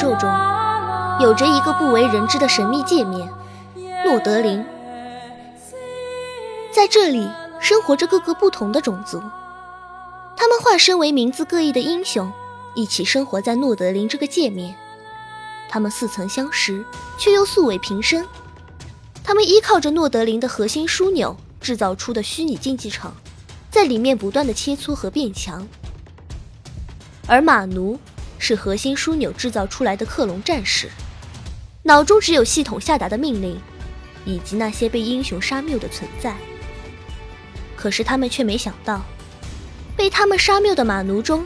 宙中，有着一个不为人知的神秘界面——诺德林。在这里生活着各个不同的种族，他们化身为名字各异的英雄，一起生活在诺德林这个界面。他们似曾相识，却又素未平生。他们依靠着诺德林的核心枢纽制造出的虚拟竞技场，在里面不断的切磋和变强。而马奴是核心枢纽制造出来的克隆战士，脑中只有系统下达的命令，以及那些被英雄杀谬的存在。可是他们却没想到，被他们杀谬的马奴中，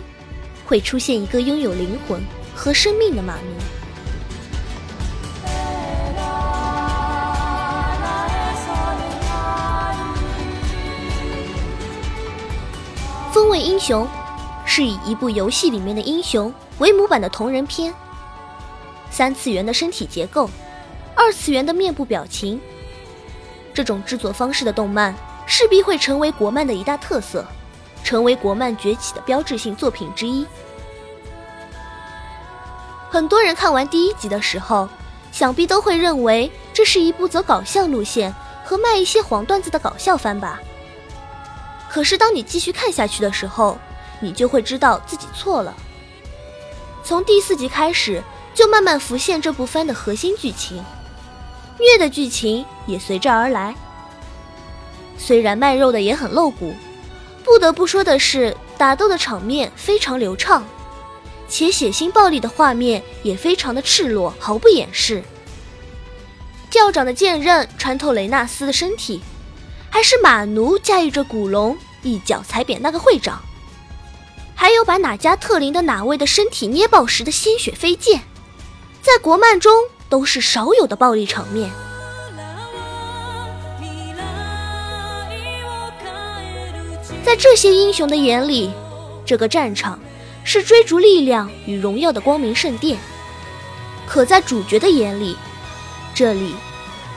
会出现一个拥有灵魂和生命的马奴。风味英雄。是以一部游戏里面的英雄为模板的同人片，三次元的身体结构，二次元的面部表情，这种制作方式的动漫势必会成为国漫的一大特色，成为国漫崛起的标志性作品之一。很多人看完第一集的时候，想必都会认为这是一部走搞笑路线和卖一些黄段子的搞笑番吧。可是当你继续看下去的时候，你就会知道自己错了。从第四集开始，就慢慢浮现这部番的核心剧情，虐的剧情也随之而来。虽然卖肉的也很露骨，不得不说的是，打斗的场面非常流畅，且血腥暴力的画面也非常的赤裸，毫不掩饰。教长的剑刃穿透雷纳斯的身体，还是马奴驾驭着古龙一脚踩扁那个会长。还有把哪家特林的哪位的身体捏爆时的鲜血飞溅，在国漫中都是少有的暴力场面。在这些英雄的眼里，这个战场是追逐力量与荣耀的光明圣殿；可在主角的眼里，这里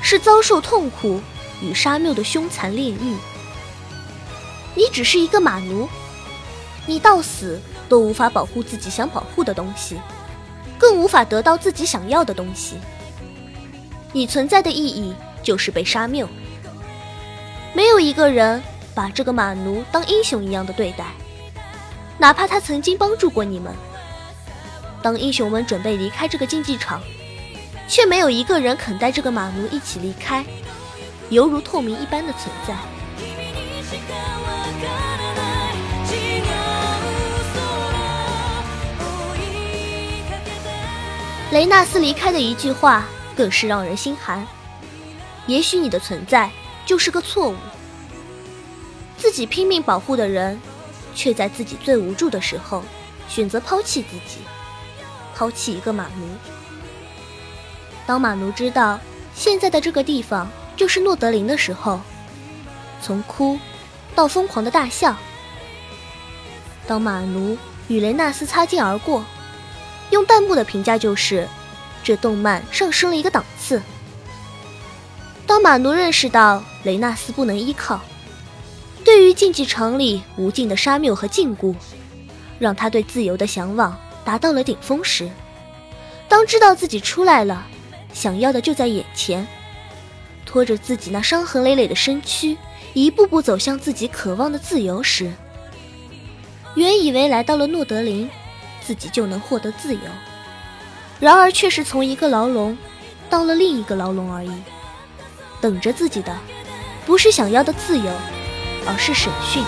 是遭受痛苦与杀戮的凶残炼狱。你只是一个马奴。你到死都无法保护自己想保护的东西，更无法得到自己想要的东西。你存在的意义就是被杀谬。没有一个人把这个马奴当英雄一样的对待，哪怕他曾经帮助过你们。当英雄们准备离开这个竞技场，却没有一个人肯带这个马奴一起离开，犹如透明一般的存在。雷纳斯离开的一句话更是让人心寒。也许你的存在就是个错误。自己拼命保护的人，却在自己最无助的时候选择抛弃自己，抛弃一个马奴。当马奴知道现在的这个地方就是诺德林的时候，从哭到疯狂的大笑。当马奴与雷纳斯擦肩而过。用弹幕的评价就是，这动漫上升了一个档次。当马奴认识到雷纳斯不能依靠，对于竞技场里无尽的杀谬和禁锢，让他对自由的向往达到了顶峰时，当知道自己出来了，想要的就在眼前，拖着自己那伤痕累累的身躯，一步步走向自己渴望的自由时，原以为来到了诺德林。自己就能获得自由，然而却是从一个牢笼到了另一个牢笼而已。等着自己的，不是想要的自由，而是审讯。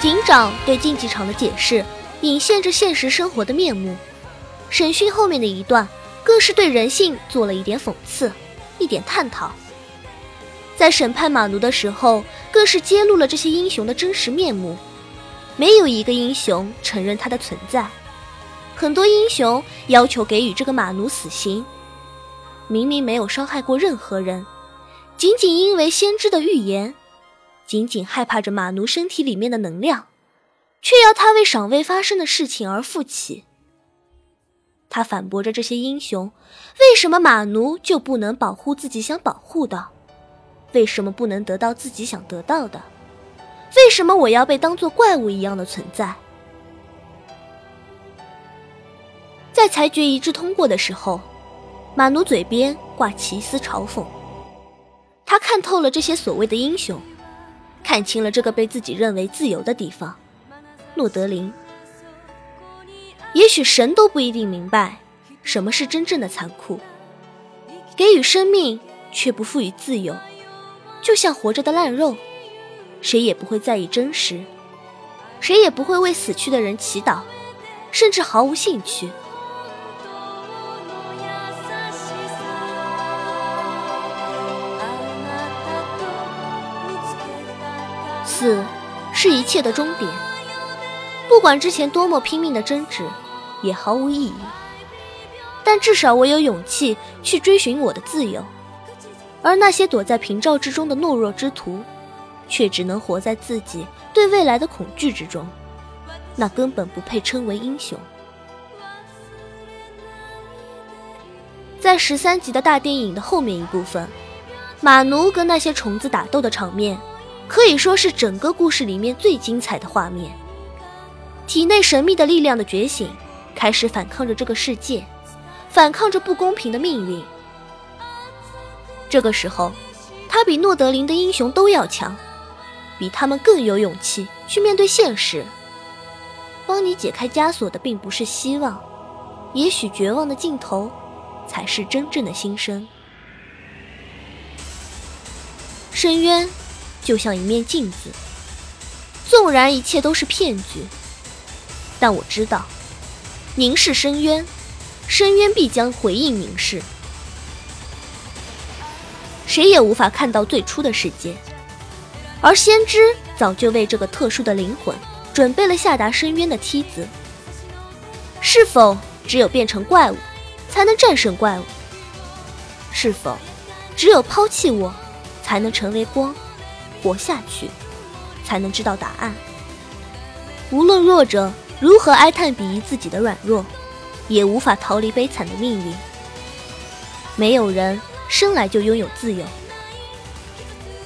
警长对竞技场的解释，隐现着现实生活的面目。审讯后面的一段。更是对人性做了一点讽刺，一点探讨。在审判马奴的时候，更是揭露了这些英雄的真实面目。没有一个英雄承认他的存在，很多英雄要求给予这个马奴死刑。明明没有伤害过任何人，仅仅因为先知的预言，仅仅害怕着马奴身体里面的能量，却要他为尚未发生的事情而负起。他反驳着这些英雄：为什么马奴就不能保护自己想保护的？为什么不能得到自己想得到的？为什么我要被当做怪物一样的存在？在裁决一致通过的时候，马奴嘴边挂起一丝嘲讽。他看透了这些所谓的英雄，看清了这个被自己认为自由的地方——诺德林。也许神都不一定明白什么是真正的残酷，给予生命却不赋予自由，就像活着的烂肉，谁也不会在意真实，谁也不会为死去的人祈祷，甚至毫无兴趣。死是一切的终点，不管之前多么拼命的争执。也毫无意义，但至少我有勇气去追寻我的自由，而那些躲在屏障之中的懦弱之徒，却只能活在自己对未来的恐惧之中，那根本不配称为英雄。在十三集的大电影的后面一部分，马奴跟那些虫子打斗的场面，可以说是整个故事里面最精彩的画面。体内神秘的力量的觉醒。开始反抗着这个世界，反抗着不公平的命运。这个时候，他比诺德林的英雄都要强，比他们更有勇气去面对现实。帮你解开枷锁的并不是希望，也许绝望的尽头，才是真正的心声。深渊就像一面镜子，纵然一切都是骗局，但我知道。凝视深渊，深渊必将回应凝视。谁也无法看到最初的世界，而先知早就为这个特殊的灵魂准备了下达深渊的梯子。是否只有变成怪物，才能战胜怪物？是否只有抛弃我，才能成为光，活下去，才能知道答案？无论弱者。如何哀叹鄙夷自己的软弱，也无法逃离悲惨的命运。没有人生来就拥有自由，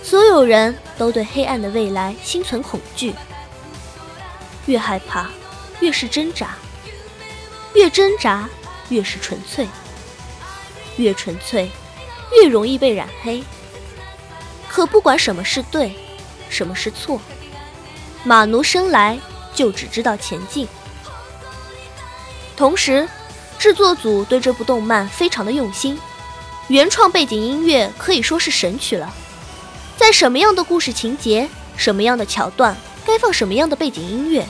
所有人都对黑暗的未来心存恐惧。越害怕，越是挣扎；越挣扎，越是纯粹；越纯粹，越容易被染黑。可不管什么是对，什么是错，马奴生来。就只知道前进。同时，制作组对这部动漫非常的用心，原创背景音乐可以说是神曲了。在什么样的故事情节、什么样的桥段，该放什么样的背景音乐，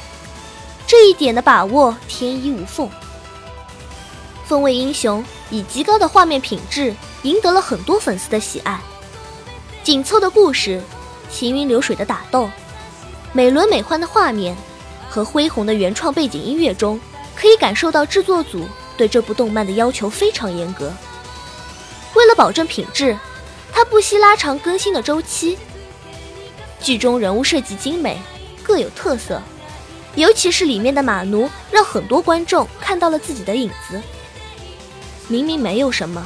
这一点的把握天衣无缝。风味英雄以极高的画面品质赢得了很多粉丝的喜爱，紧凑的故事，行云流水的打斗，美轮美奂的画面。和恢宏的原创背景音乐中，可以感受到制作组对这部动漫的要求非常严格。为了保证品质，他不惜拉长更新的周期。剧中人物设计精美，各有特色，尤其是里面的马奴，让很多观众看到了自己的影子。明明没有什么，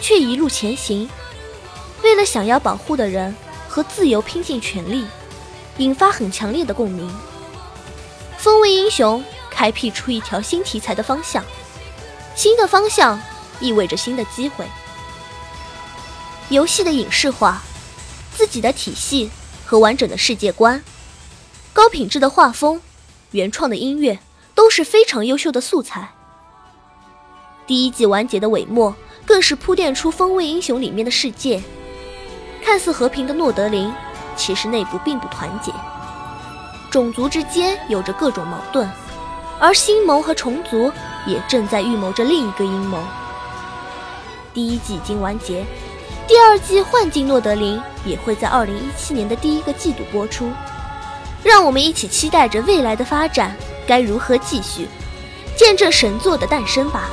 却一路前行，为了想要保护的人和自由拼尽全力，引发很强烈的共鸣。风味英雄开辟出一条新题材的方向，新的方向意味着新的机会。游戏的影视化，自己的体系和完整的世界观，高品质的画风，原创的音乐都是非常优秀的素材。第一季完结的尾末，更是铺垫出风味英雄里面的世界。看似和平的诺德林，其实内部并不团结。种族之间有着各种矛盾，而星盟和虫族也正在预谋着另一个阴谋。第一季已经完结，第二季《幻境诺德林》也会在二零一七年的第一个季度播出。让我们一起期待着未来的发展该如何继续，见证神作的诞生吧。